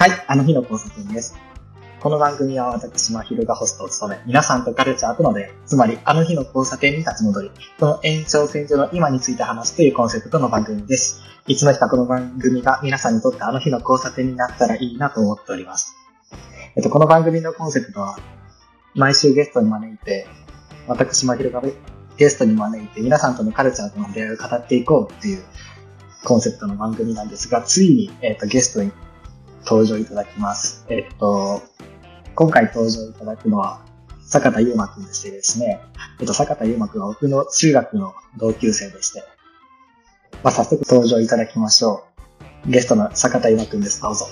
はい、あの日の交差点です。この番組は私、まひるがホストを務め、皆さんとカルチャーとの出会い、つまりあの日の交差点に立ち戻り、その延長線上の今について話すというコンセプトの番組です。いつの日かこの番組が皆さんにとってあの日の交差点になったらいいなと思っております。えっと、この番組のコンセプトは、毎週ゲストに招いて、私、まひるがゲストに招いて、皆さんとのカルチャーとの出会いを語っていこうっていうコンセプトの番組なんですが、ついに、えっと、ゲストに登場いただきます。えっと、今回登場いただくのは、坂田優馬くんでしてですね、えっと、坂田優馬くんは僕の中学の同級生でして、まあ、早速登場いただきましょう。ゲストの坂田優馬くんです。どうぞ。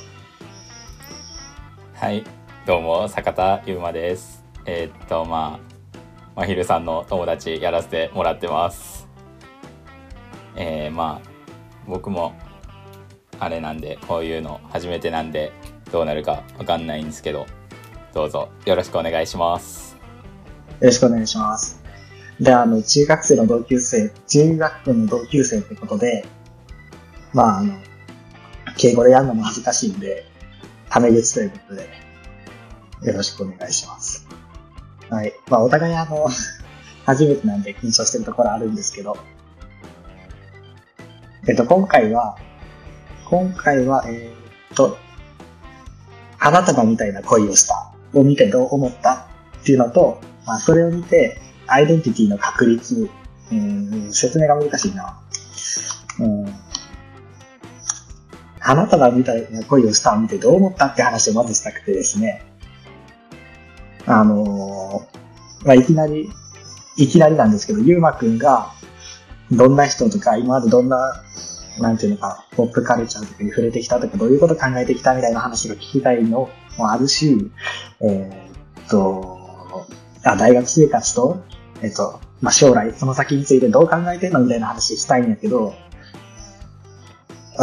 はい、どうも坂田優馬です。えーっとまあまひるさんの友達やらせてもらってます。えー、まあ僕もあれなんでこういうの初めてなんでどうなるかわかんないんですけど、どうぞよろしくお願いします。よろしくお願いします。で、あの、中学生の同級生、中学校の同級生ってことで、まあ、あの、敬語でやるのも恥ずかしいんで、タメ口ということで、よろしくお願いします。はい。まあ、お互いあの、初めてなんで緊張してるところあるんですけど、えっと、今回は、今回は、えーっと、花束みたいな恋をしたを見てどう思ったっていうのと、まあ、それを見て、アイデンティティの確立、うん、説明が難しいな。うん、花束みたいな恋をしたを見てどう思ったって話をまずしたくてですね。あのーまあ、いきなり、いきなりなんですけど、ゆうまくんが、どんな人とか、今までどんな、なんていうのか、ポップカルチャーとかに触れてきたとか、どういうこと考えてきたみたいな話が聞きたいのもあるし、えーっと、あ大学生活と、えっと、まあ、将来、その先についてどう考えてんのみたいな話したいんやけど、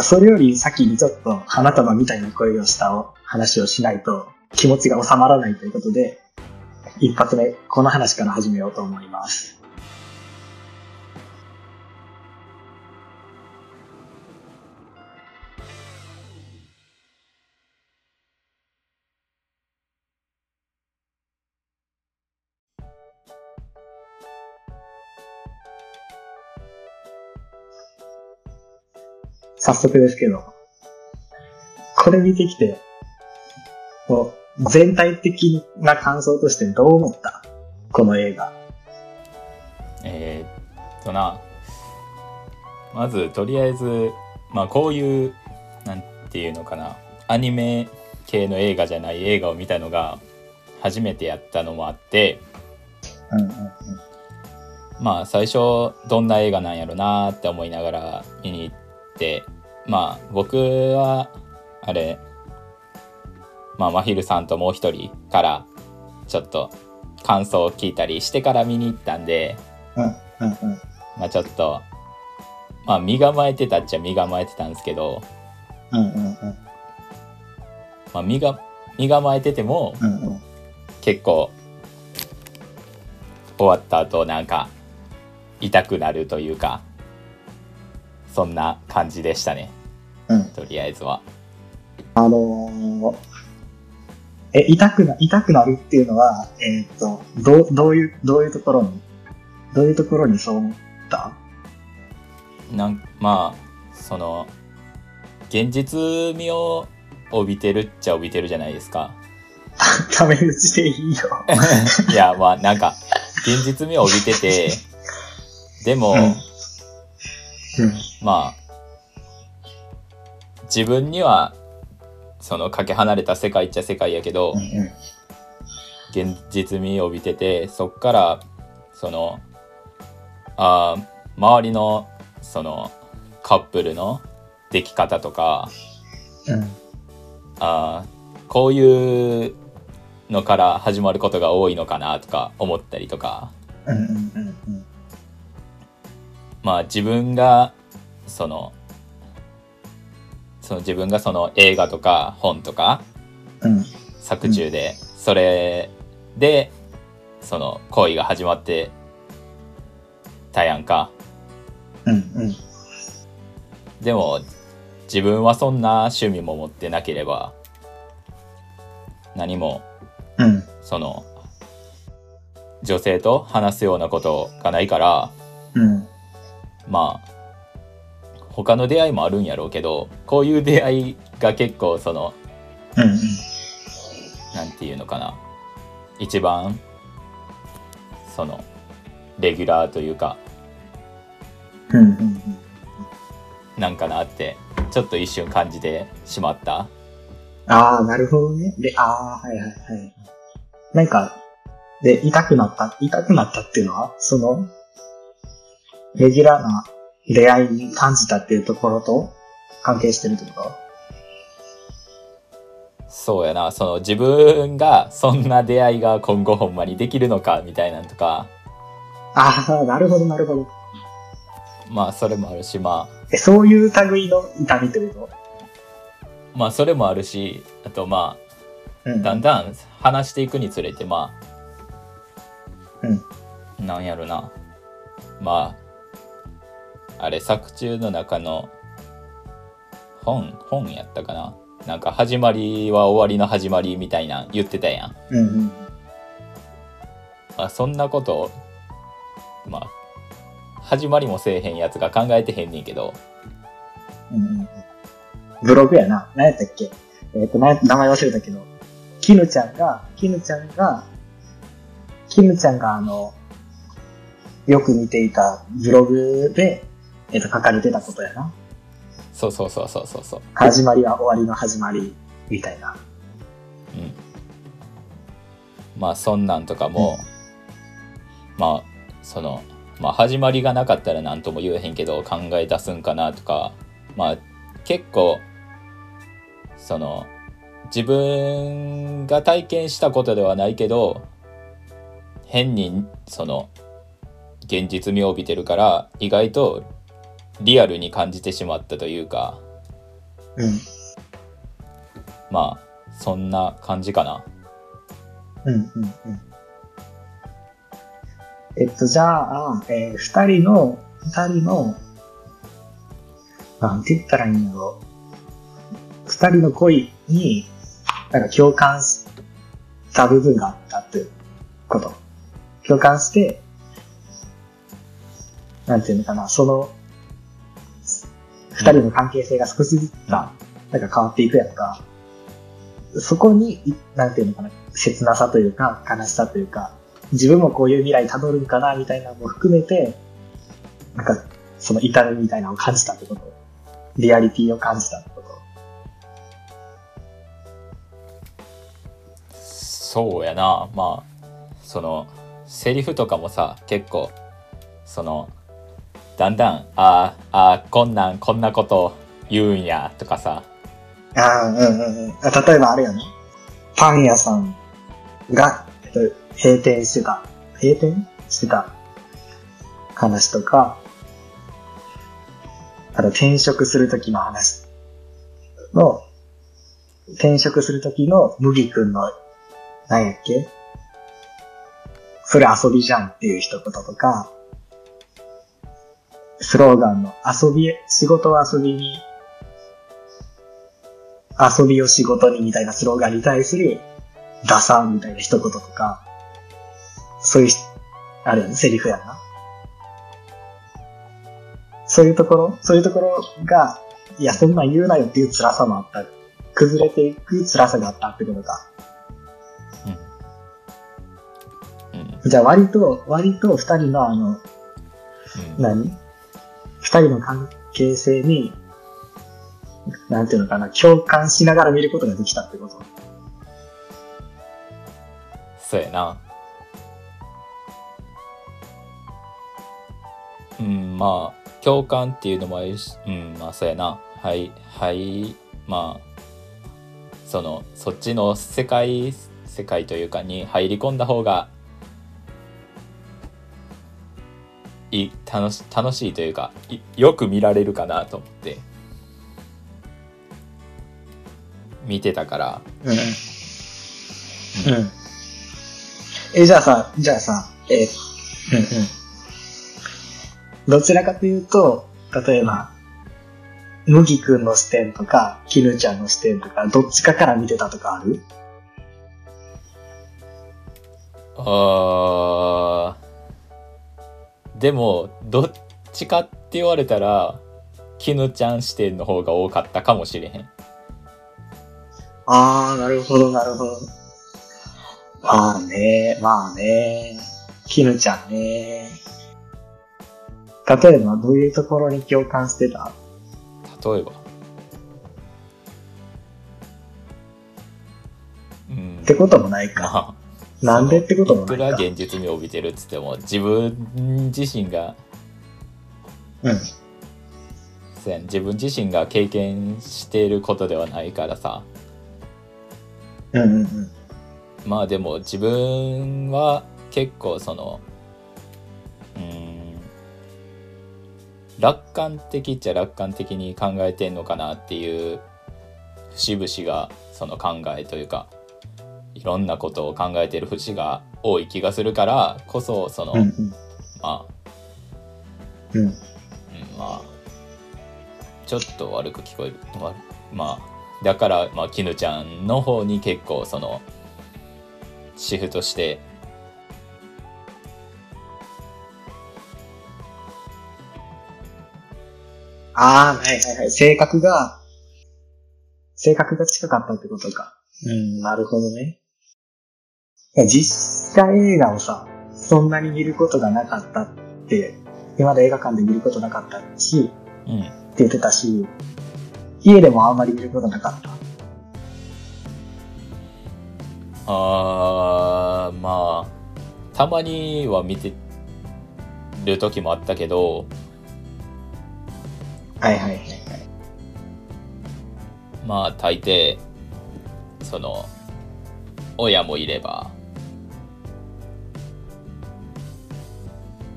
それより先にちょっと花束みたいな恋をした話をしないと気持ちが収まらないということで、一発目、この話から始めようと思います。早速ですけど、これ見てきて、こう全体的な感想としてどう思った？この映画。えーっとなまずとりあえずまあこういうなんていうのかなアニメ系の映画じゃない映画を見たのが初めてやったのもあってうんうんうん。まあ最初どんな映画なんやろなって思いながら見に行ってまあ僕はあれまあまひるさんともう一人からちょっと感想を聞いたりしてから見に行ったんでうんうんうん。まあちょっとまあ身構えてたっちゃ身構えてたんですけど、うんうんうん。まあ、身が身構えててもうんうん。結構終わった後なんか痛くなるというかそんな感じでしたねうん。とりあえずは。あのーえ、痛くな、痛くなるっていうのは、えっ、と、どう、どういう、どういうところに、どういうところにそう思った？なんまあその現実味を帯びてるっちゃ帯びてるじゃないですか。タメ口でいいよ。いやまあなんか現実味を帯びててでも、うんうん。まあ自分にはそのかけ離れた世界っちゃ世界やけど、うんうん。現実味を帯びててそっからそのあー周りのそのカップルの出来方とかうん。あーこういうのから始まることが多いのかなとか思ったりとか。まあ自分がそのその自分がその映画とか本とかうん。作中でそれでその恋が始まってたやんかうんうん。でも自分はそんな趣味も持ってなければ何もうん。その女性と話すようなことがないからうん。まあ他の出会いもあるんやろうけどこういう出会いが結構そのうん。うん。なんていうのかな一番そのレギュラーというか。うん。なんかなってちょっと一瞬感じてしまったああ、なるほどね。で、ああ、はいはいはい。なんか、で、痛くなった、痛くなったっていうのは、その、レギュラーな出会いに感じたっていうところと関係してるってこと？そうやな。その自分がそんな出会いが今後ほんまにできるのかみたいなんとか。ああ、なるほどなるほど。まあそれもあるしまあ。え、そういう類の痛みってこまあそれもあるしあとまとうん。あだんだん話していくにつれてまあ。うん。なんやろな。まああれ作中の中の本本やったかな？なんか始まりは終わりの始まりみたいな言ってたやん、うんうん。まあ、そんなことまあ始まりもせえへんやつが考えてへんねんけどうんうん。ブログやな。何やったっけ？えっ、と、な名前忘れたけど、キヌちゃんが、キヌちゃんが、キヌちゃんがあの、よく見ていたブログで、えっ、と、書かれてたことやな。そうそうそうそうそうそう始まりは終わりの始まり、みたいな。うんまあそんなんとかも、まあそのまあ始まりがなかったら何とも言えへんけど考え出すんかなとかまあ結構その自分が体験したことではないけど変にその現実味を帯びてるから意外とリアルに感じてしまったというかうん。まあそんな感じかな。うん、うん、うん。えっと、じゃあ、えー二人の、二人の、なんて言ったらいいんだろう。二人の恋に、なんか共感した部分があったっていうこと。共感して、なんていうのかな、その、二人の関係性が少しずつさ、なんか変わっていくやんか。そこに、いなんていうのかな、切なさというか、悲しさというか、自分もこういう未来たどるんかな、みたいなのも含めて、なんか、その痛みみたいなのを感じたってこと。リアリティを感じたってこと。そうやなまあそのセリフとかもさ結構そのだんだんあーあーこんなんこんなこと言うんやとかさああ、うんうんうん。例えばあれよね。パン屋さんが、閉店してた。閉店してた話とか、あと転職するときの話の、転職するときの麦くんの、何やっけ？それ遊びじゃんっていう一言とか、スローガンの遊び、仕事は遊びに遊びを仕事にみたいなスローガンに対する、ダサみたいな一言とか、そういうし、あれやね、セリフやな。そういうところ、そういうところが、いや、そんなん言うなよっていう辛さもあった。崩れていく辛さがあったってことか。うんうんじゃあ割と、割と二人のあの、うん何？二人の関係性に、なんていうのかな、共感しながら見ることができたってこと。そうやなうんまあ共感っていうのもあるしうんまあそうやなはいはいまあそのそっちの世界世界というかに入り込んだ方がい楽し楽しいというかいよく見られるかなと思って見てたからうん。うん。え、じゃあさ、じゃあさ、えーうんうん。どちらかというと、例えば、麦くんの視点とか、絹ちゃんの視点とか、どっちかから見てたとかある？あーでもどっちかって言われたら絹ちゃん視点の方が多かったかもしれへんああ、なるほど、なるほど。まあね、まあね。絹ちゃんね。例えば、どういうところに共感してた？例えばうんってこともないか。まあなんでってこともいく。ら現実味を帯びてるっつっても自分自身がうん。そうやん自分自身が経験していることではないからさうんうんうん。まあでも自分は結構そのうーん楽観的っちゃ楽観的に考えてんのかなっていう節々がその考えというかいろんなことを考えてる節が多い気がするからこそその、うんうん。まあ、うん。うん、まあちょっと悪く聞こえる悪まあだからまあ絹ちゃんの方に結構そのシフトしてああ、はいはいはい。性格が、性格が近かったってことか。うん、なるほどね。実写映画をさ、そんなに見ることがなかったって、今まで映画館で見ることなかったし、うんって言ってたし、家でもあんまり見ることなかった。あーまあたまには見てる時もあったけどはいはいはいはい。まあ大抵その親もいれば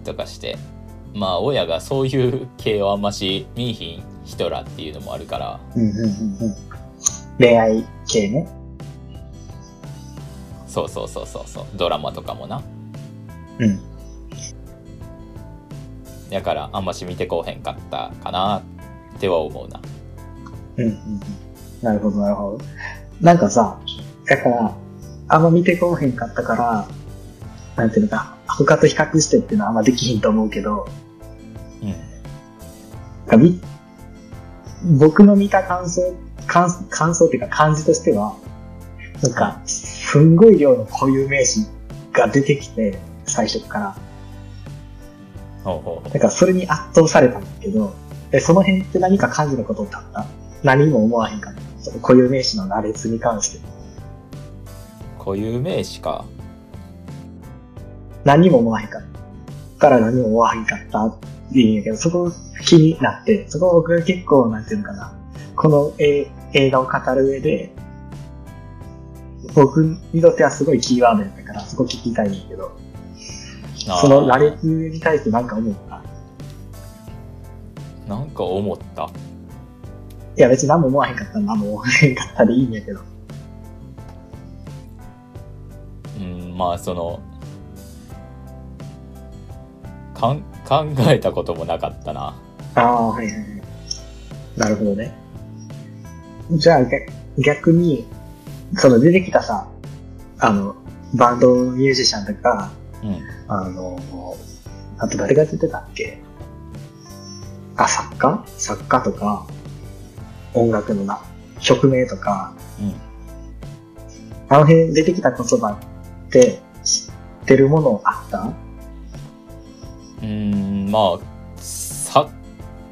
とかしてまあ親がそういう系をあんまし見いひん人らっていうのもあるからうんうんうんうん。恋愛系ね。そうそうそうそうそうドラマとかもなうん。だからあんまし見てこうへんかったかなっては思うなうんうんうん。なるほどなるほど。なんかさ、だから、あんま見てこうへんかったから、なんていうのか、他と比較してっていうのはあんまできひんと思うけど、うん僕の見た感想、感感想っていうか感じとしては、なんか、すんごい量の固有名詞が出てきて、最初から。だからそれに圧倒されたんだけど、えその辺って何か感じることってあった？何も思わへんかった。固有名詞の羅列に関して。固有名詞か何も思わへんかった。から何も思わへんかったって言うんやけど、そこ気になって、そこ僕が結構、なんていうのかな、この映映画を語る上で、僕にとってはすごいキーワードやったから、そこ聞きたいんやけど、その羅列に対して何か思った？なんか思った？いや別に何も思わへんかったら何も思わへんかったでいいんやけど。まあそのかん考えたこともなかったな。ああ、はいはいはい。なるほどね。じゃあ逆逆に、その出てきたさ、あの、バンドミュージシャンとか、うん。あの、あと誰が出てたっけ？あ、作家？作家とか、音楽のな、曲名とか、うん。あの辺出てきた言葉って知ってるものあった？うーんまあ作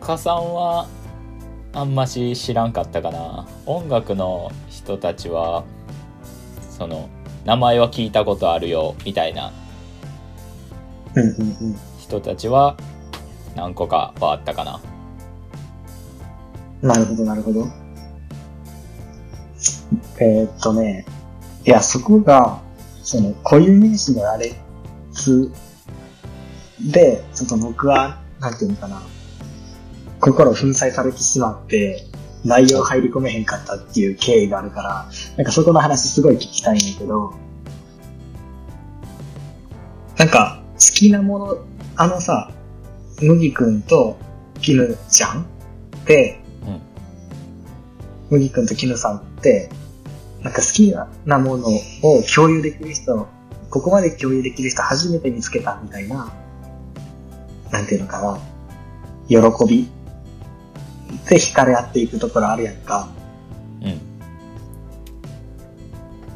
家さんはあんまし知らんかったかな音楽の人たちはその名前は聞いたことあるよみたいな。人たちは何個かはあったかななるほど、なるほど。えーっとね、いや、そこが、その、固有名詞の羅列で、ちょっと僕は、なんていうのかな、心を粉砕されてしまって、内容入り込めへんかったっていう経緯があるから、なんかそこの話すごい聞きたいんだけど、なんか、好きなもの、あのさ、麦くんと絹ちゃんって、うん。麦くんと絹さんって、なんか好きなものを共有できる人、ここまで共有できる人初めて見つけたみたいな、なんていうのかな、喜びで惹かれ合っていくところあるやんか。う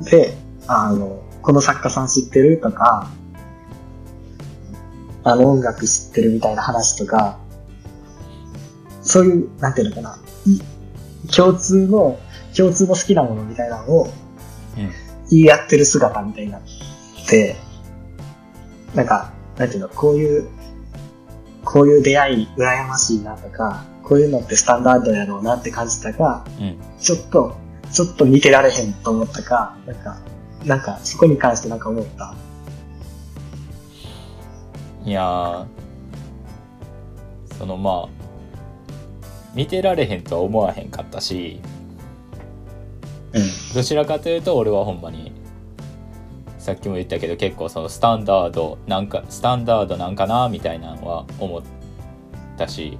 ん。で、あの、この作家さん知ってるとか、あの音楽知ってるみたいな話とか、そういう、なんていうのかな、い共通の、共通の好きなものみたいなのをうん。言い合ってる姿みたいになって、なんか、なんていうの、こういう、こういう出会い羨ましいなとか、こういうのってスタンダードやろうなって感じたか、うん。ちょっと、ちょっと見てられへんと思ったか、なんか、なんか、そこに関してなんか思った？いやーそのまあ見てられへんとは思わへんかったしうん。どちらかというと俺はほんまにさっきも言ったけど結構そのスタンダードなんかスタンダードなんかなみたいなのは思ったし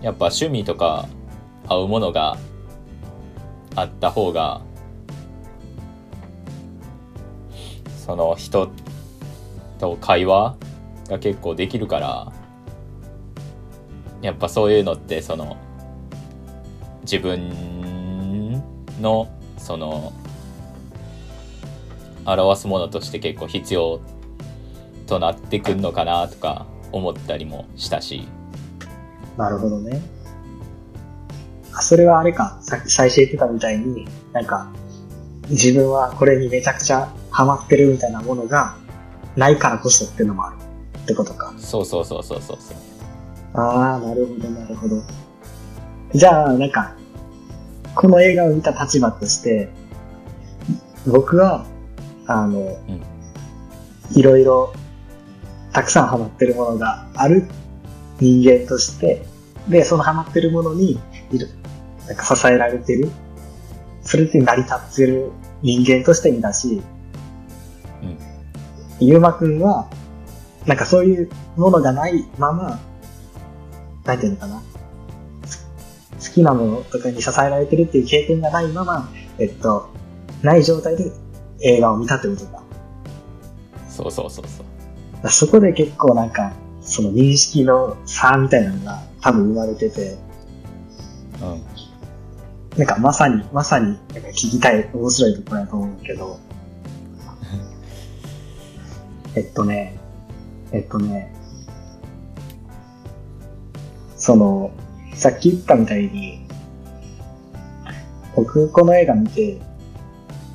やっぱ趣味とか合うものがあった方がその人と会話が結構できるからやっぱそういうのってその自分のその表すものとして結構必要となってくんのかなとか思ったりもしたし。うん。なるほどね。あ、それはあれか、さっき最初言ってたみたいに、なんか、自分はこれにめちゃくちゃハマってるみたいなものがないからこそっていうのもあるってことか。そうそうそうそうそうそう。ああ、なるほど、なるほど。じゃあ、なんか、この映画を見た立場として、僕は、あの、んいろいろ、たくさんハマってるものがある人間として、で、そのハマってるものに、いる、なんか支えられてる。それで成り立ってる人間として見たし、うん。ゆうまくんは、なんかそういうものがないまま、なんていうのかな。好きなものとかに支えられてるっていう経験がないまま、えっと、ない状態で映画を見たってことか。だかそうそうそうそう。らそこで結構なんか、その認識の差みたいなのが多分生まれてて、うん。なんかまさに、まさに、なんか聞きたい面白いところだと思うけど、えっとね、えっとね、その、さっき言ったみたいに、僕この映画見て、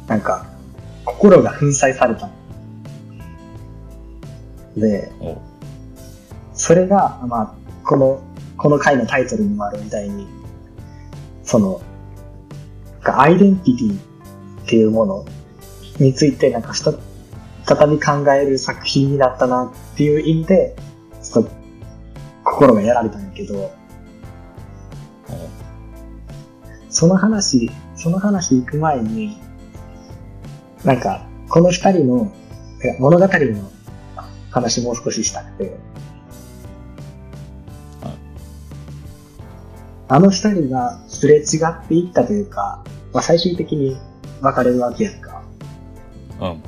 なんか、心が粉砕されたの。で、それが、まあ、この、この回のタイトルにもあるみたいに、その、アイデンティティっていうものについて、なんか再び考える作品になったなっていう意味で、ちょっと、心がやられたんやけど、その話、その話行く前に、なんか、この二人の、物語の話もう少ししたくて、あの二人がすれ違っていったというか、まあ、最終的に別れるわけやんか。うん。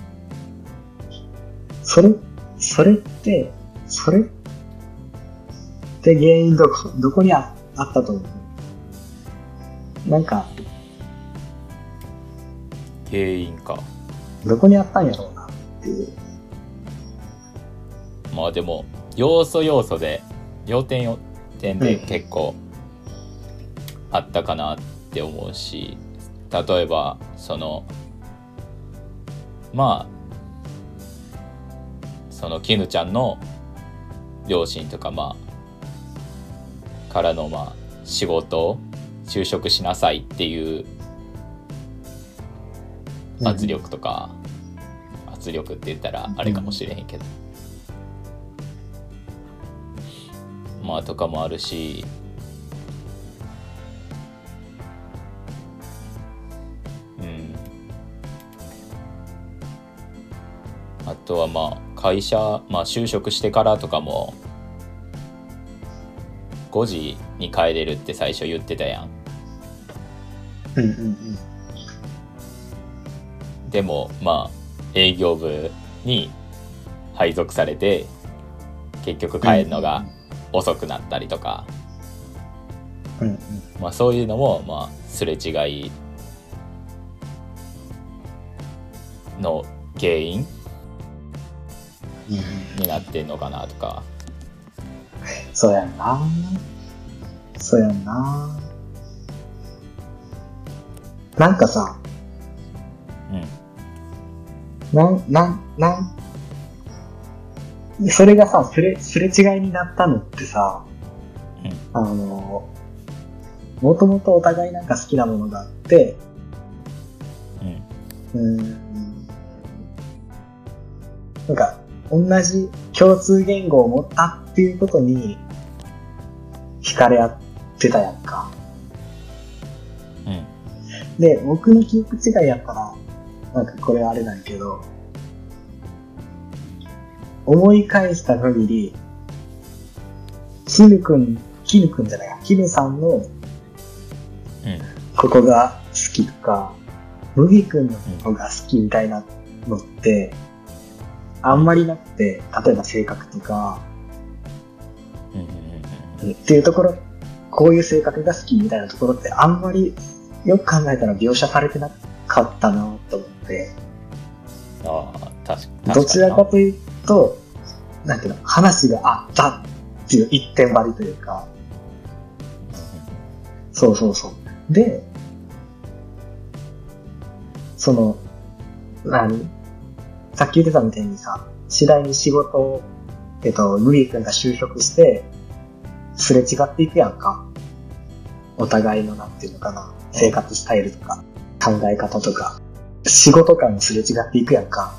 それ、それって、それって原因どこ、どこにああったと思う？なんか、原因か。どこにあったんやろうなっていう。まあでも、要素要素で、要点要点でうん結構あったかなって思うし、例えば、その、まあ、その絹ちゃんの両親とかまあからのまあ仕事就職しなさいっていう圧力とか、圧力って言ったらあれかもしれへんけど、まあとかもあるし。うん。あとはまあ会社、まあ、就職してからとかも5時に帰れるって最初言ってたやんうんうんうん。でもまあ営業部に配属されて結局帰るのが遅くなったりとか、うんうん。まあ、そういうのもまあすれ違いの原因になってんのかなとかそうやんな。そうやんな。なんかさ、うん。なん、なん、なん、それがさ、すれ、すれ違いになったのってさ、あの、もともとお互いなんか好きなものがあって、うん。うーん、なんか、同じ共通言語を持ったっていうことに、惹かれ合ってたやんか。うんで、僕の記憶違いやったら、なんかこれあれなんやけど、思い返した限り、キヌくん、キヌくんじゃないや、キヌさんのうん。ここが好きとか、麦くんのここが好きみたいなのって、あんまりなくて、例えば性格とか、っていうところ、こういう性格が好きみたいなところってあんまりよく考えたら描写されてなかったなと思って、ああ確かに。などちらかというと、なんていうの、話があったっていう一点張りというか、そうそうそう。で、その、何？さっき言ってたみたいにさ、次第に仕事を、えっと、ムリー君が就職して、すれ違っていくやんか。お互いのなんていうのかな、生活スタイルとか、考え方とか、仕事感もすれ違っていくやんか。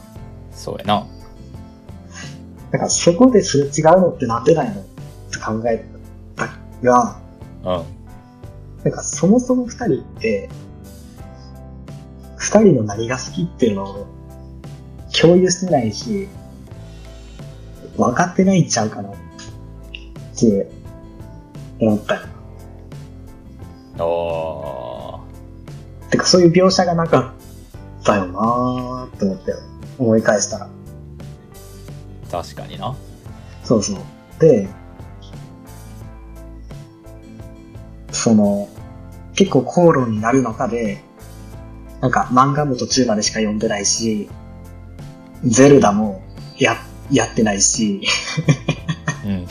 そうやな。だからそこですれ違うのってなんでないのって考えたが、うん。なんかそもそも二人って、二人の何が好きっていうのを共有してないし、分かってないんちゃうかなって思ったよ。おーてかそういう描写がなかったよなーって思ったよ。思い返したら。確かになそうそう。で、その、結構口論になる中で、なんか漫画も途中までしか読んでないし、ゼルダもや、やってないし、うん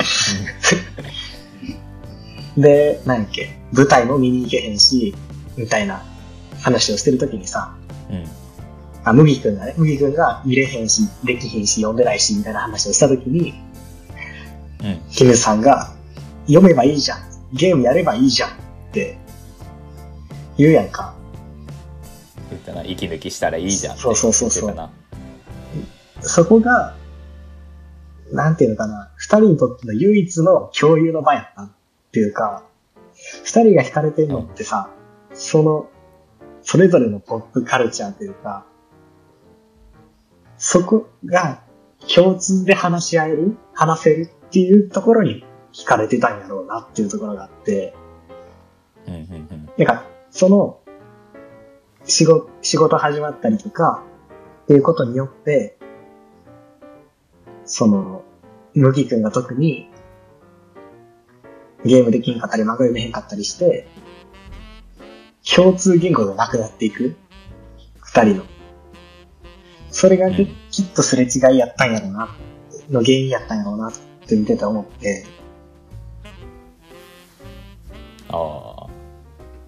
で、なんやっけ、舞台も見に行けへんし、みたいな話をしてるときにさ、うんうんあ、麦くんがね、麦くんが見れへんし、できへんし、読んでないし、みたいな話をしたときに、うんキムさんが、読めばいいじゃん。ゲームやればいいじゃん。って、言うやんか。言ったな息抜きしたらいいじゃんってそうそうそうそうそこが、なんていうのかな、二人にとっての唯一の共有の場やったっていうか、二人が惹かれてるのってさ、その、それぞれのポップカルチャーというか、そこが共通で話し合える話せるっていうところに惹かれてたんやろうなっていうところがあって、うんうんうん。なんか、その、仕事、仕事始まったりとか、っていうことによって、その、麦くんが特に、ゲームできんかったり、漫画読めへんかったりして、共通言語がなくなっていく？二人の。それがきっとすれ違いやったんやろうな、の原因やったんやろうなって見てて思って、ああ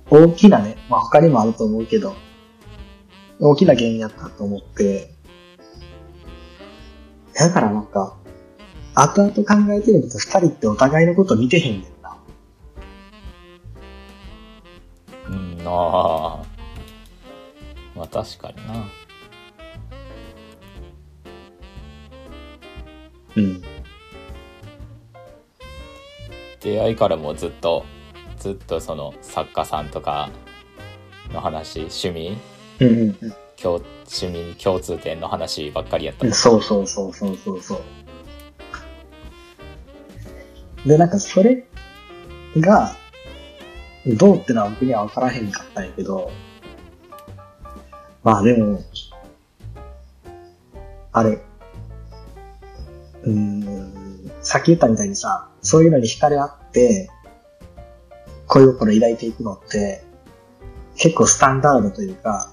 大きなね、まあ他にもあると思うけど、大きな原因やったと思って、だからなんか、後々考えてみると二人ってお互いのこと見てへんねんああまあ確かになうん。出会いからもずっとずっとその作家さんとかの話趣味？うんうんうん共趣味共通点の話ばっかりやったうん。そうそうそうそうそうそう。で、なんかそれが、どうってのは僕には分からへんかったんやけど、まあでも、あれ、うーん、さっき言ったみたいにさ、そういうのに惹かれ合って、恋心抱いていくのって、結構スタンダードというか、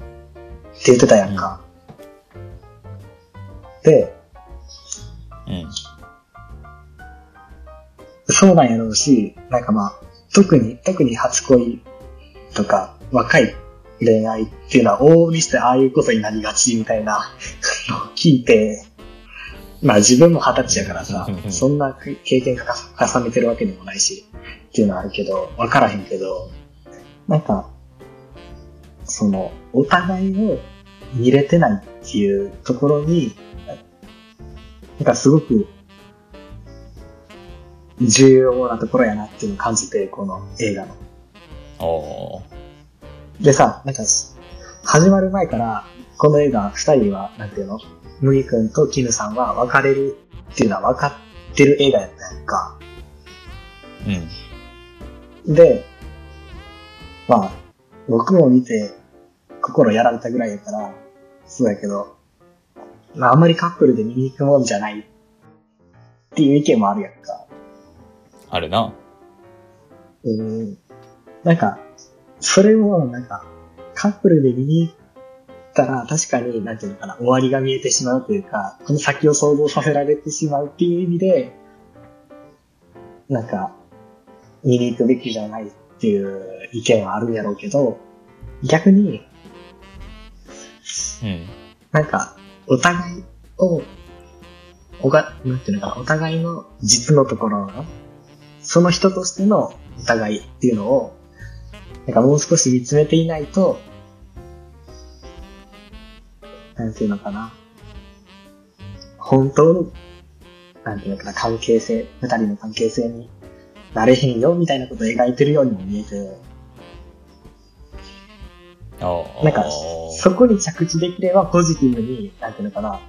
って言ってたやんか。で、うん。そうなんやろうし、なんかまあ、特に、特に初恋とか、若い恋愛っていうのは往々にしてああいうことになりがちみたいな聞いて、まあ自分も二十歳やからさ、そんな経験重ねてるわけでもないし、っていうのはあるけど、わからへんけど、なんか、その、お互いを見れてないっていうところに、なんかすごく重要なところやなっていうのを感じて、この映画の。おー。でさ、なんか、始まる前から、この映画、二人は、なんていうの？麦君と絹さんは別れるっていうのは分かってる映画やったやんか。うん。で、まあ、僕も見て、心やられたぐらいやから、そうやけど、まあ、あんまりカップルで見に行くもんじゃないっていう意見もあるやんか。あるな。うん。なんか、それを、なんか、カップルで見に行ったら、確かに、なんていうのかな、終わりが見えてしまうというか、この先を想像させられてしまうっていう意味で、なんか、見に行くべきじゃないっていう意見はあるんやろうけど、逆に、うん。なんか、お互いを、おが、なんていうのかな、お互いの実のところの、その人としてのお互いっていうのを、なんかもう少し見つめていないと、なんていうのかな、本当の、なんていうのかな、関係性、二人の関係性になれへんよ、みたいなことを描いてるようにも見えて。なんか、そこに着地できればポジティブに、なんていうのかな、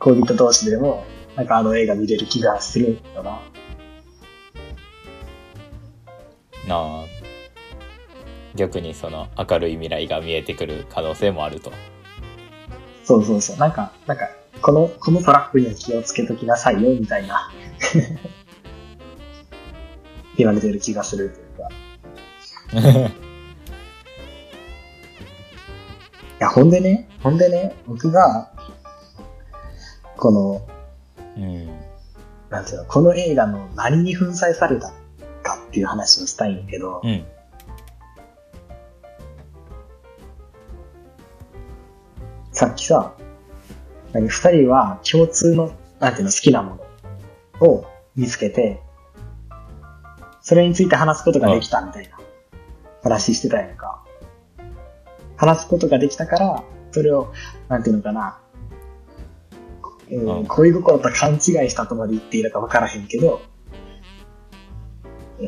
恋人同士でも、なんかあの映画見れる気がするよな。なあ。逆にその明るい未来が見えてくる可能性もあると。そうそうそう。なんか、なんか、この、このトラップには気をつけときなさいよ、みたいな。言われてる気がするというか。いや、ほんでね、ほんでね、僕が、この、うん。なんていうの、この映画の何に粉砕されたかっていう話をしたいんやけど、うん。さっきさ、何二人は共通の、なんていうの、好きなものを見つけて、それについて話すことができたみたいな話してたやんか。話すことができたから、それを、なんていうのかな、うんうん恋心と勘違いしたとまで言っていいのか分からへんけど、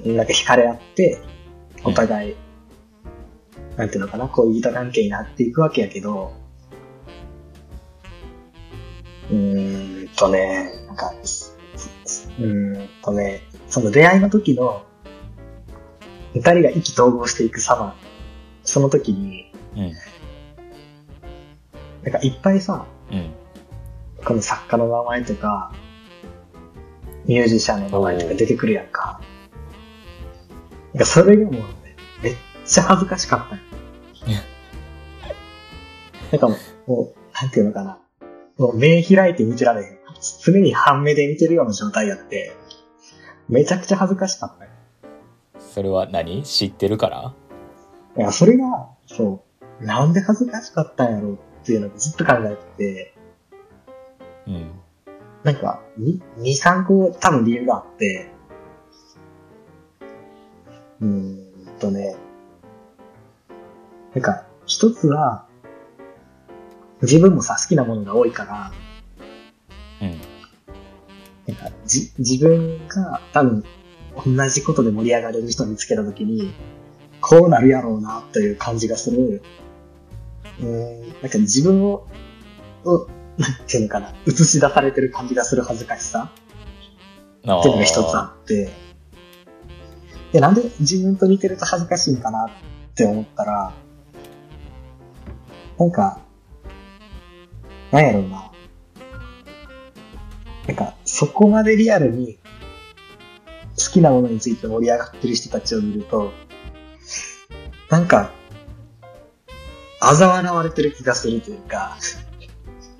なんか惹かれ合って、お互い、なんていうのかな、恋人関係になっていくわけやけど、うーんとね、なんか、うーんとね、その出会いの時の、二人が意気投合していく様、その時に、うん。なんかいっぱいさ、うん。この作家の名前とか、ミュージシャンの名前とか出てくるやんか。なんかそれがもうね、めっちゃ恥ずかしかったなんかもう、もう、なんていうのかな。もう目開いて見てられへん。常に半目で見てるような状態やって、めちゃくちゃ恥ずかしかったよ。それは何？知ってるから？いや、それが、そう、なんで恥ずかしかったんやろうっていうのをずっと考えてて、うん。なんか、2、3個多分理由があって、うーんとね、なんか、一つは、自分もさ、好きなものが多いから、うん。なんか、じ、自分が多分、同じことで盛り上がれる人を見つけたときに、こうなるやろうな、という感じがする。うーん、なんか自分を、を、なんていうのかな、映し出されてる感じがする恥ずかしさあっていうのが一つあって、で、なんで自分と似てると恥ずかしいんかなって思ったら、なんか、なんやろうな。なんか、そこまでリアルに好きなものについて盛り上がってる人たちを見ると、なんか、嘲笑われてる気がするというか、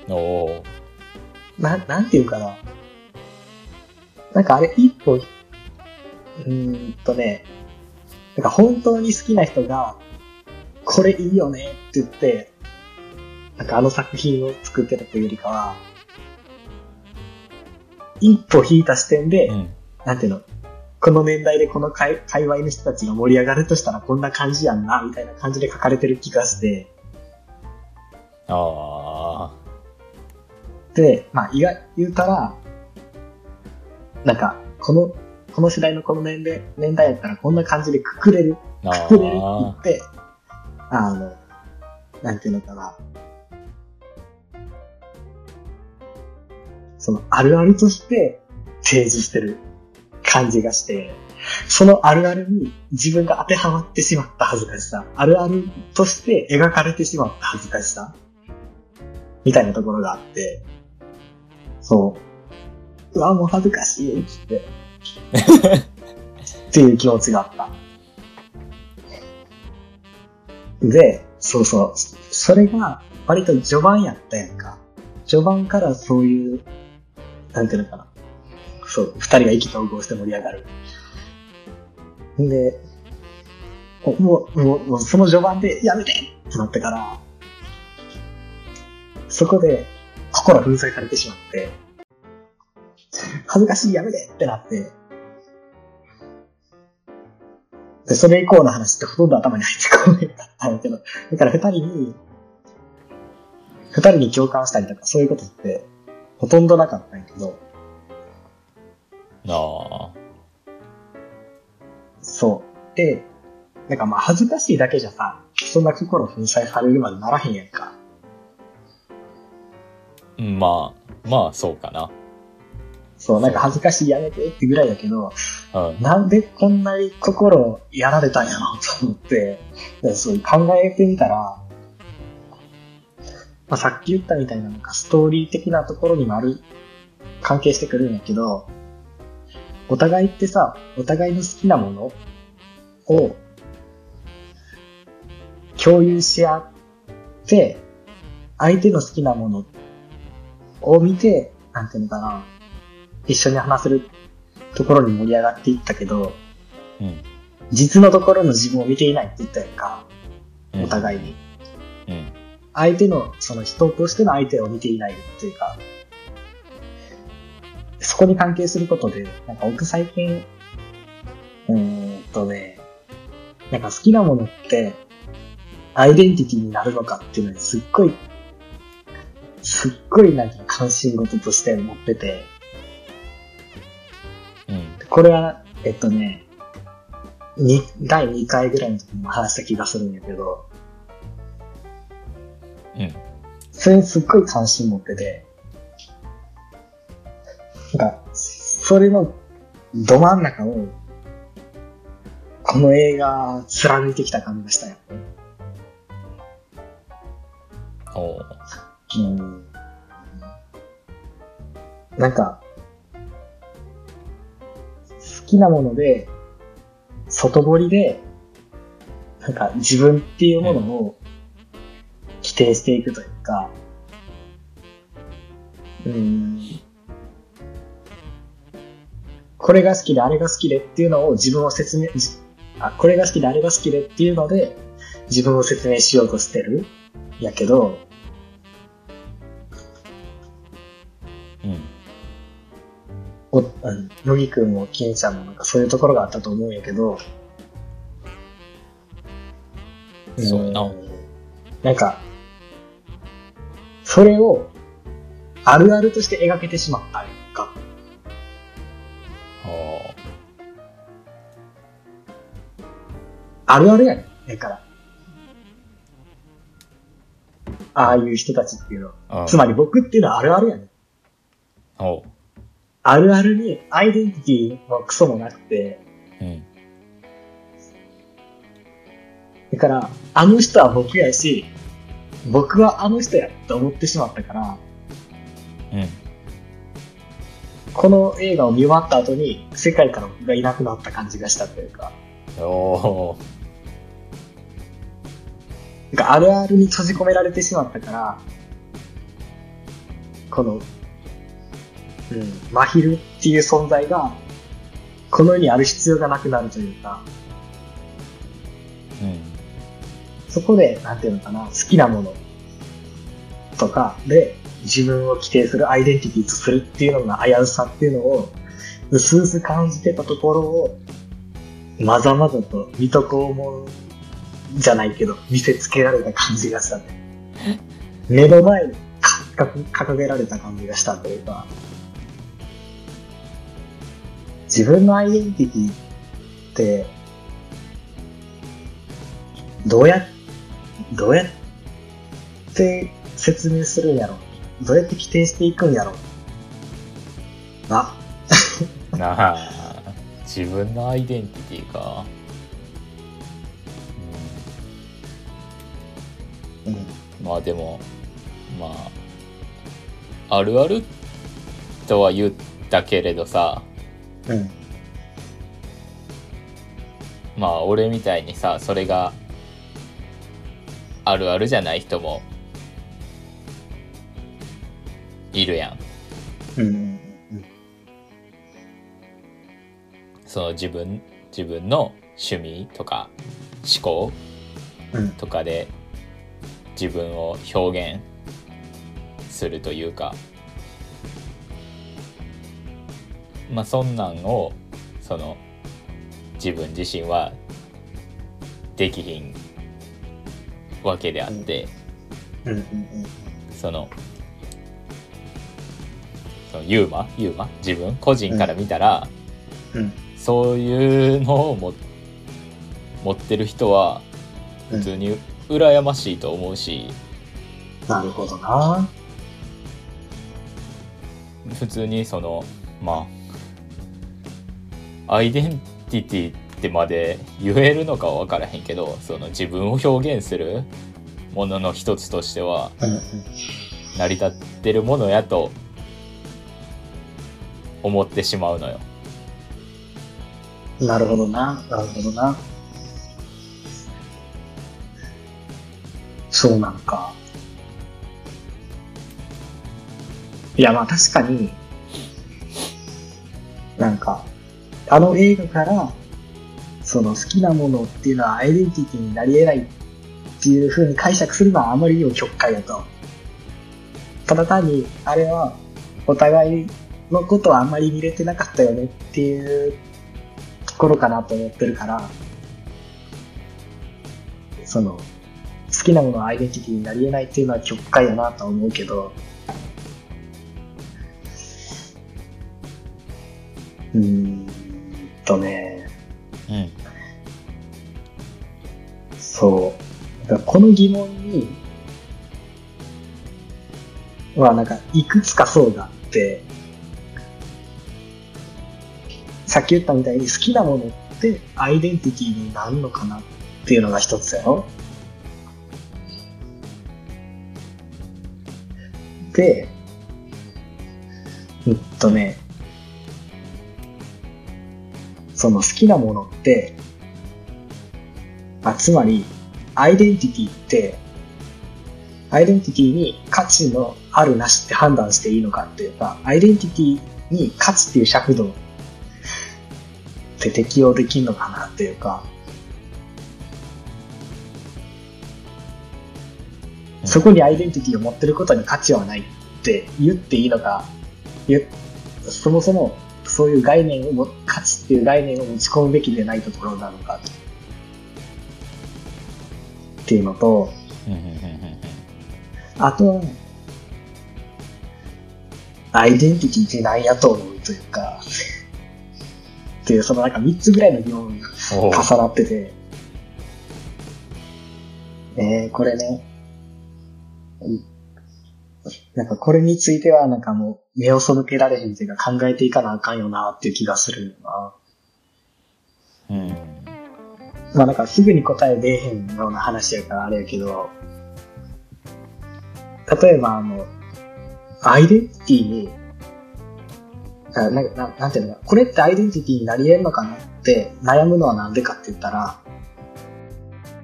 おおな、なんていうかな。なんかあれ一歩、うーんとね、なんか本当に好きな人が、これいいよねって言って、なんかあの作品を作ってたというよりかは、一歩引いた視点で、うん。なんていうの、この年代でこの界界隈の人たちが盛り上がるとしたらこんな感じやんな、みたいな感じで書かれてる気がして、あで、まあ、意外、言うたら、なんか、この、この世代のこの年齢、年代やったらこんな感じでくくれる、くくれるって言あって、あの、なんていうのかな。その、あるあるとして提示してる感じがして、そのあるあるに自分が当てはまってしまった恥ずかしさ、あるあるとして描かれてしまった恥ずかしさ、みたいなところがあって、そう。うわ、もう恥ずかしいって。っていう気持ちがあった。で、そうそう。それが割と序盤やったやんか。序盤からそういう、なんていうのかな。そう、二人が意気投合して盛り上がる。で、もう、もう、もうその序盤でやめてってなったから、そこで心粉砕されてしまって、恥ずかしいやめてってなって、で、それ以降の話ってほとんど頭に入ってこないかったんやけど、だから二人に、二人に共感したりとかそういうことってほとんどなかったんやけど、ああ。そう。で、なんかまあ恥ずかしいだけじゃさ、そんな心粉砕されるまでならへんやんか。うんまあ、まあ、そうかな。そう、なんか恥ずかしいやめてってぐらいだけど、うん。なんでこんなに心やられたんやろうと思って、でそう考えてみたら、まあ、さっき言ったみたいななんかストーリー的なところにもある、関係してくるんやけど、お互いってさ、お互いの好きなものを共有し合って、相手の好きなものを見て、なんていうのかな、一緒に話せるところに盛り上がっていったけど、うん。実のところの自分を見ていないって言ったやんか、うんお互いに。うん。相手の、その人としての相手を見ていないっていうか、そこに関係することで、なんか僕最近、うーんとね、なんか好きなものって、アイデンティティになるのかっていうのにすっごい、すっごいなんか関心事として持ってて、うん。これは、えっとね、に第2回ぐらいの時にも話した気がするんだけど、うん。それにすっごい関心持ってて、なんか、それのど真ん中を、この映画貫いてきた感じがしたよね。おううん。なんか、好きなもので、外堀で、なんか自分っていうものを規定していくというか、うん。これが好きであれが好きでっていうのを自分を説明、じあ、これが好きであれが好きでっていうので自分を説明しようとしてる。やけど、お、うん、乃木くんも金ちゃんもなんかそういうところがあったと思うんやけど、そうやな。なんか、それを、あるあるとして描けてしまったか。おうあるあるやねん。だから。ああいう人たちっていうのは。うん。つまり僕っていうのはあるあるやねん。おうあるあるにアイデンティティのクソもなくて、うん。だから、あの人は僕やし、僕はあの人やって思ってしまったから、うん。この映画を見終わった後に、世界から僕がいなくなった感じがしたというか。おお。なんかあるあるに閉じ込められてしまったから、このうん、真昼っていう存在が、この世にある必要がなくなるというか、うんそこで、なんていうのかな、好きなものとかで自分を規定するアイデンティティとするっていうのが危うさっていうのを、うすうす感じてたところを、まざまざと水戸黄門じゃないけど、見せつけられた感じがしたね。目の前にか掲げられた感じがしたというか、自分のアイデンティティって、どうや、どうやって説明するんやろどうやって規定していくんやろあ、な。あ自分のアイデンティティか。うん。うん。まあでもまああるあるとは言ったけれどさ。うん。まあ俺みたいにさそれがあるあるじゃない人もいるやんうん。うん。その自分自分の趣味とか思考うん。とかで自分を表現するというかまあそんなんをその自分自身はできひんわけであって、うん。うん。そのそのユーマ？ユーマ？自分個人から見たら、うん。そういうのをも持ってる人はうん普通に羨ましいと思うし、なるほどな。普通にそのまあアイデンティティってまで言えるのかは分からへんけどその自分を表現するものの一つとしては。成り立ってるものやと思ってしまうのよ。なるほどな。なるほどな。そうなんか。いや、まあ確かに、なんか、あの映画から、その好きなものっていうのはアイデンティティになり得ないっていう風に解釈するのはあまりにも極快だと。ただ単に、あれは、お互いのことはあんまり見れてなかったよねっていうところかなと思ってるから、その、好きなものはアイデンティティになり得ないっていうのは極快だなと思うけど、うんとね、うんそう。だこの疑問に、はなんか、いくつか層があって、さっき言ったみたいに好きなものってアイデンティティになるのかなっていうのが一つだよ。で、うんとね、その好きなものって、あつまり、アイデンティティって、アイデンティティに価値のあるなしって判断していいのかっていうか、アイデンティティに価値っていう尺度って適用できるのかなっていうか、そこにアイデンティティを持ってることに価値はないって言っていいのか、言そもそもそういう概念をも、価値っていう概念を持ち込むべきでないところなのか。っていうのと、あとは、アイデンティティって何やと思うというか、っていう、そのなんか3つぐらいの疑問が重なってて、えー、これね、うんなんかこれについてはなんかもう目を背けられへんっていうか考えていかなあかんよなっていう気がするよな。うんまあなんかすぐに答え出えへんような話やからあれやけど、例えばあの、アイデンティティに、あなななんていうのかな、これってアイデンティティになり得るのかなって悩むのはなんでかって言ったら、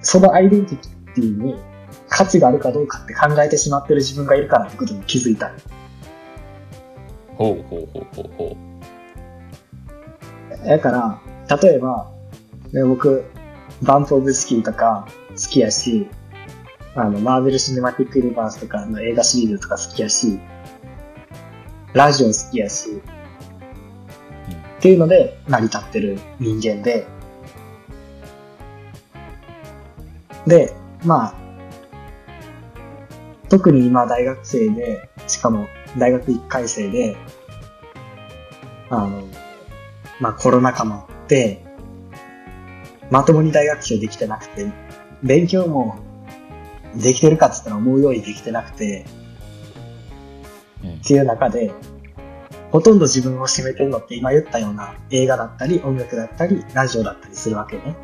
そのアイデンティティに価値があるかどうかって考えてしまってる自分がいるからってことに気づいた。ほうほうほうほうほだから、例えば、ね僕、バンプオブスキーとか好きやし、あの、マーベル・シネマティック・ユニバースとかの映画シリーズとか好きやし、ラジオ好きやし、っていうので成り立ってる人間で、で、まあ、特に今大学生で、しかも大学1回生で、あの、まあコロナ禍もあって、まともに大学生できてなくて、勉強もできてるかっつったら思うようにできてなくて、う。うんっ。ていう中で、ほとんど自分を占めてるのって今言ったような映画だったり、音楽だったり、ラジオだったりするわけね。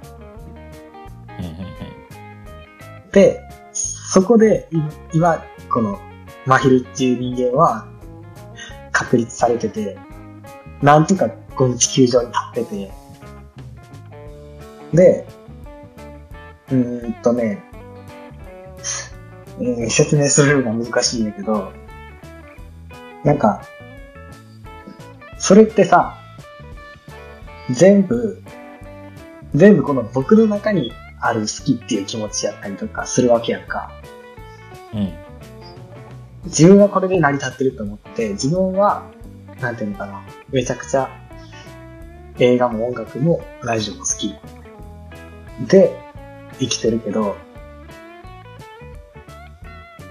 で、そこで、今、この、マヒルっていう人間は、確立されてて、なんとかこの地球上に立ってて、で、うーんとね、うん説明するのが難しいんだけど、なんか、それってさ、全部、全部この僕の中にある好きっていう気持ちやったりとかするわけやんか。うん。うん。自分はこれで成り立ってると思って、自分は、なんていうのかな、めちゃくちゃ映画も音楽もラジオも好き。で、生きてるけど、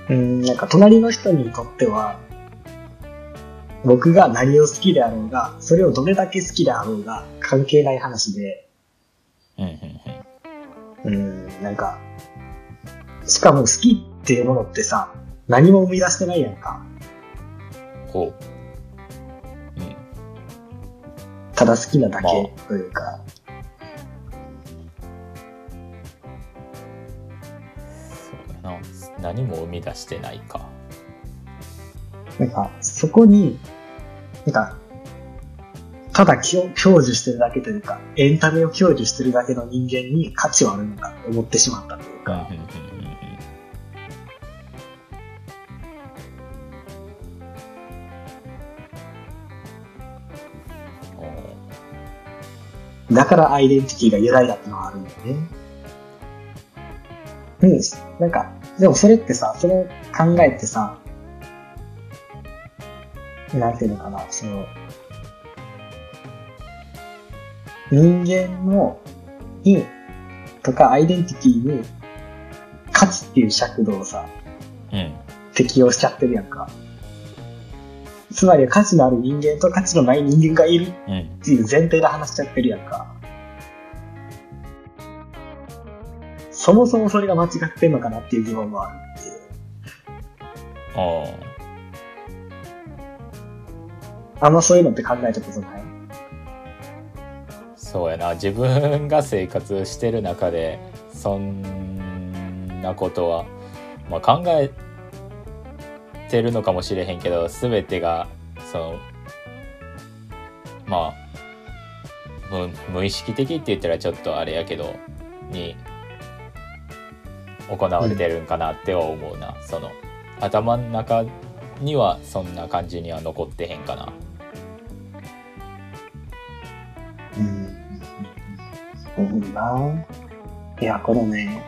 うーん、なんか隣の人にとっては、僕が何を好きであろうが、それをどれだけ好きであろうが関係ない話で、うんうんうーん、なんか、しかも好きっていうものってさ、何も生み出してないやんか。うん。ほう。うん。ただ好きなだまあけというか、そうだな。何も生み出してないか。なんか、そこに、なんか、ただ享受してるだけというか、エンタメを享受してるだけの人間に価値はあるのかと思ってしまったというか、だからアイデンティティが由来だってのはあるんだよね。うん、なんか、でもそれってさ、その考えってさ、なんていうのかな、その、人間の、に、とかアイデンティティに、価値っていう尺度をさ、うん。適用しちゃってるやんか。つまり価値のある人間と価値のない人間がいるうん。っていう前提で話しちゃってるやんか。そもそもそれが間違ってんのかなっていう疑問もあるっていう。おーあんまそういうのって考えたことないそうやな自分が生活してる中でそんなことは、まあ、考えてるのかもしれへんけど全てがそのまあ無無意識的って言ったらちょっとあれやけどに行われてるんかなっては思うな、その頭の中にはそんな感じには残ってへんかな。そうな。いや、このね、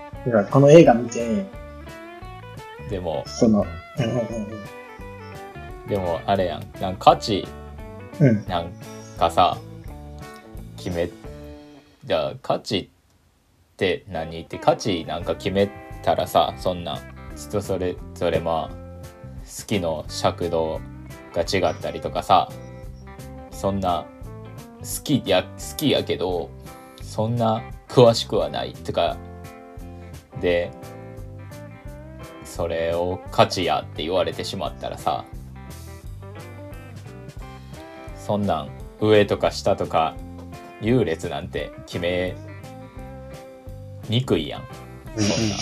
この映画見て、でもその、でもあれやんなんか価値うんうん。なんかさ決めじゃあ価値って何って価値なんか決めたらさそんな人それぞれまあ好きの尺度が違ったりとかさそんな好きや好きやけどそんな詳しくはない。とかでそれを価値やって言われてしまったらさそんなん上とか下とか優劣なんて決めにくいやん。そんな。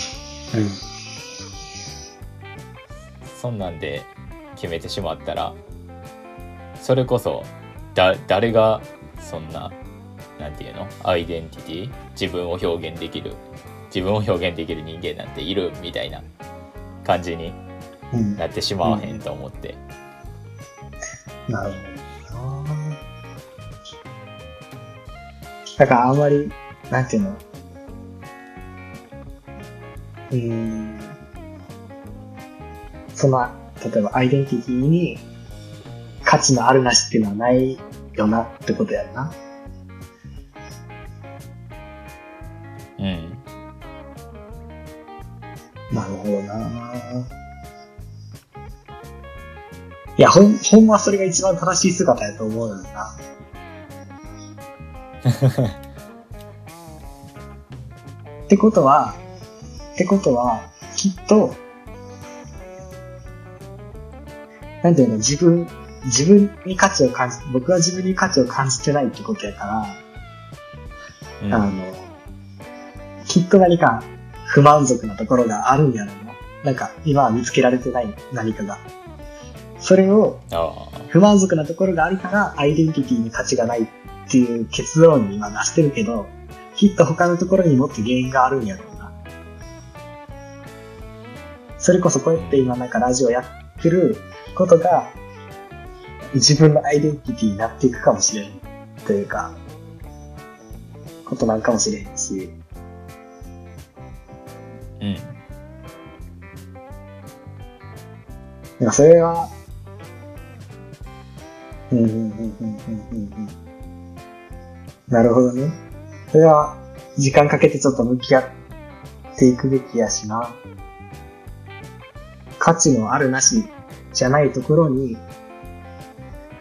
うん。そんなんで決めてしまったらそれこそだ誰がそんななんていうの？アイデンティティ自分を表現できる？自分を表現できる人間なんている？みたいな感じにうん。なってしまわへんと思って、なるほどな。だからあんまり、なんていうの？うーん。その、例えばアイデンティティに価値のあるなしっていうのはないよなってことやんな。いや、ほん、ほんまそれが一番正しい姿やと思うのよな。ってことは、ってことは、きっと、なんていうの、自分、自分に価値を感じ、僕は自分に価値を感じてないってことやから、うんあの、きっと何か不満足なところがあるんやろうな。なんか今は見つけられてない何かが。それをあ不満足なところがあるからアイデンティティに価値がないっていう結論に今出してるけど、きっと他のところにもっと原因があるんやろうな。それこそこうやって今なんかラジオやってることが自分のアイデンティティになっていくかもしれんというか、ことなんかもしれんし、うん。なんかそれは、うん、うん、うん、うん、うん、うん。なるほどね。それは、時間かけてちょっと向き合っていくべきやしな。価値のあるなしじゃないところに、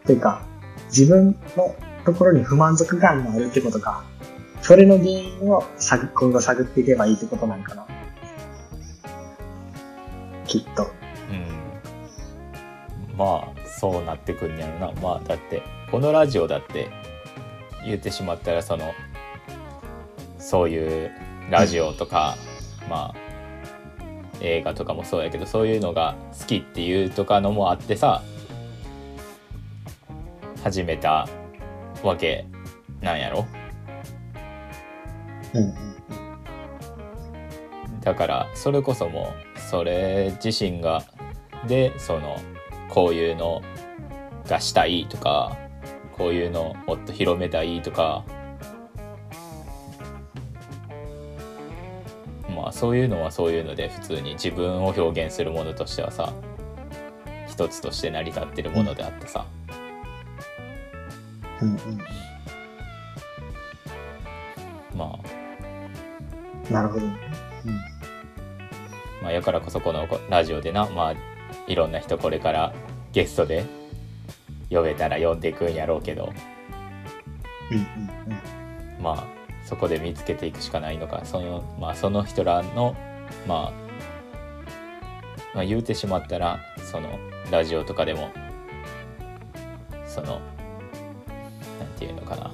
というか、自分のところに不満足感があるってことか。それの原因を探今後探っていけばいいってことなんかな。きっと。うんまあそうなってくんやろな。まあだってこのラジオだって言ってしまったらそのそういうラジオとか、まあ映画とかもそうやけどそういうのが好きっていうとかのもあってさ始めたわけなんやろ？うんうん。だからそれこそもうそれ自身がでそのこういうのがしたいとかこういうのをもっと広めたいとかまあそういうのはそういうので普通に自分を表現するものとしてはさ一つとして成り立ってるものであってさ、うんうん。まあなるほどね。まあ、やからこそこのラジオでな、まあ、いろんな人これからゲストで呼べたら呼んでいくんやろうけど、うん。うんうん。まあ、そこで見つけていくしかないのか、その、まあ、その人らの、まあ、まあ、言うてしまったら、その、ラジオとかでも、その、なんていうのかな、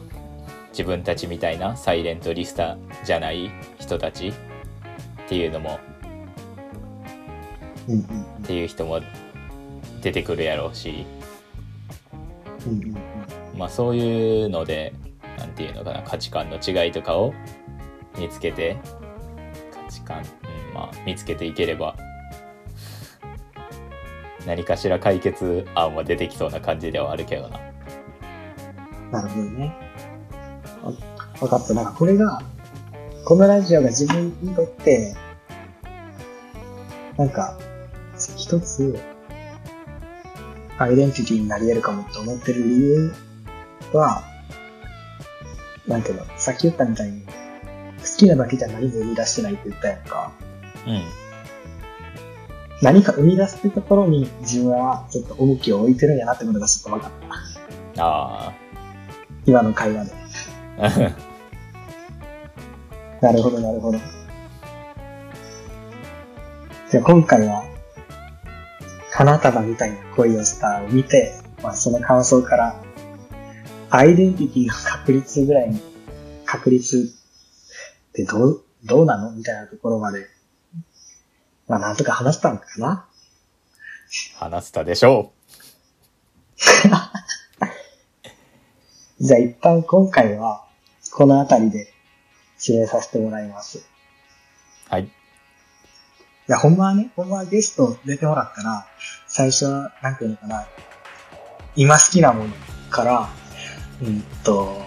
自分たちみたいなサイレントリスタじゃない人たちっていうのもっていう人も出てくるやろうし、まあ、そういうのでなんていうのかな価値観の違いとかを見つけて価値観、うんまあ、見つけていければ何かしら解決案は出てきそうな感じではあるけどな。なるほどね。わわかった。なんかこれが、このラジオが自分にとって、なんか、一つ、アイデンティティになり得るかもって思ってる理由は、なんていうの、さっき言ったみたいに、好きなだけじゃ何も生み出してないって言ったやんか。うん何か生み出すってところに自分はちょっと重きを置いてるんやなってことがちょっと分かった。あ今の会話で。あ なるほど、なるほど。じゃあ今回は、花束みたいな恋をしたを見て、まあその感想から、アイデンティティの確率ぐらいの、確率ってどう、どうなの？みたいなところまで、まあなんとか話したのかな？話せたでしょ じゃあ一旦今回は、この辺りで締めさせてもらいます。はい。いや、ほんまはね、ほんまはゲスト出てもらったら、最初は、なんていうのかな、今好きなものから、うんと、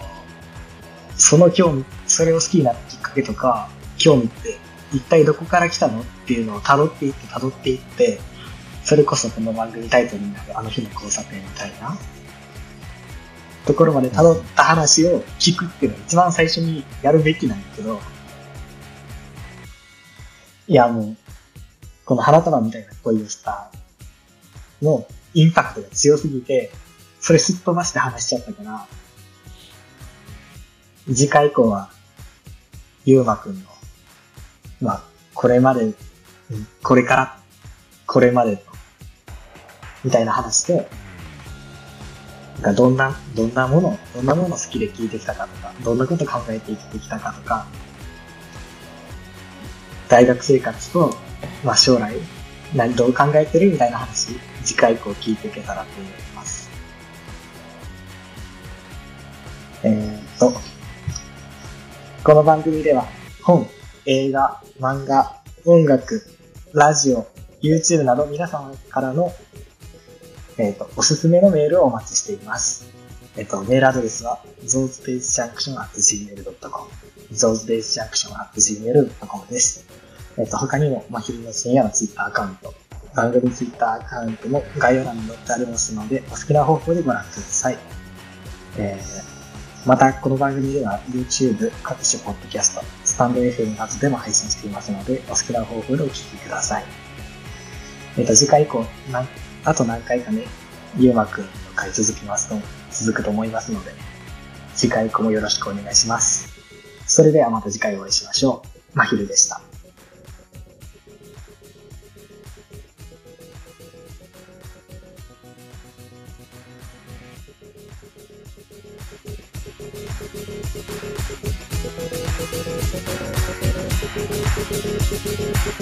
その興味、それを好きになったきっかけとか、興味って、一体どこから来たのっていうのを辿っていって辿っていって、それこそこの番組タイトルになるあの日の交差点みたいな、ところまで辿った話を聞くっていうのが一番最初にやるべきなんだけど、いやもう、この花束みたいな恋をしたのインパクトが強すぎて、それすっ飛ばして話しちゃったから、次回以降は、ゆうまくんの、まあ、これまで、これから、これまで、みたいな話で、なんかどんな、どんなもの、どんなもの好きで聞いてきたかとか、どんなこと考えて生きてきたかとか、大学生活と、まあ将来、何、どう考えてるみたいな話、次回以降聞いていけたらと思います。えーと、この番組では本、映画、漫画、音楽、ラジオ、YouTube など皆様からの、えっ、と、おすすめのメールをお待ちしています。えっ、と、メールアドレスは、zoespace.junction.gmail.com zoespace.junction.gmail.com です。えっ、と、他にも、まひるの深夜の Twitter アカウント、番組 Twitter アカウントも概要欄に載ってありますので、お好きな方法でご覧ください。えーまた、この番組では YouTube、各種ポッドキャスト、スタンド FM などでも配信していますので、お好きな方法でお聞きください。えっ、と、次回以降、なんあと何回かね、ゆうまくんの回続きますと、続くと思いますので、次回以降もよろしくお願いします。それではまた次回お会いしましょう。まひるでした。「Música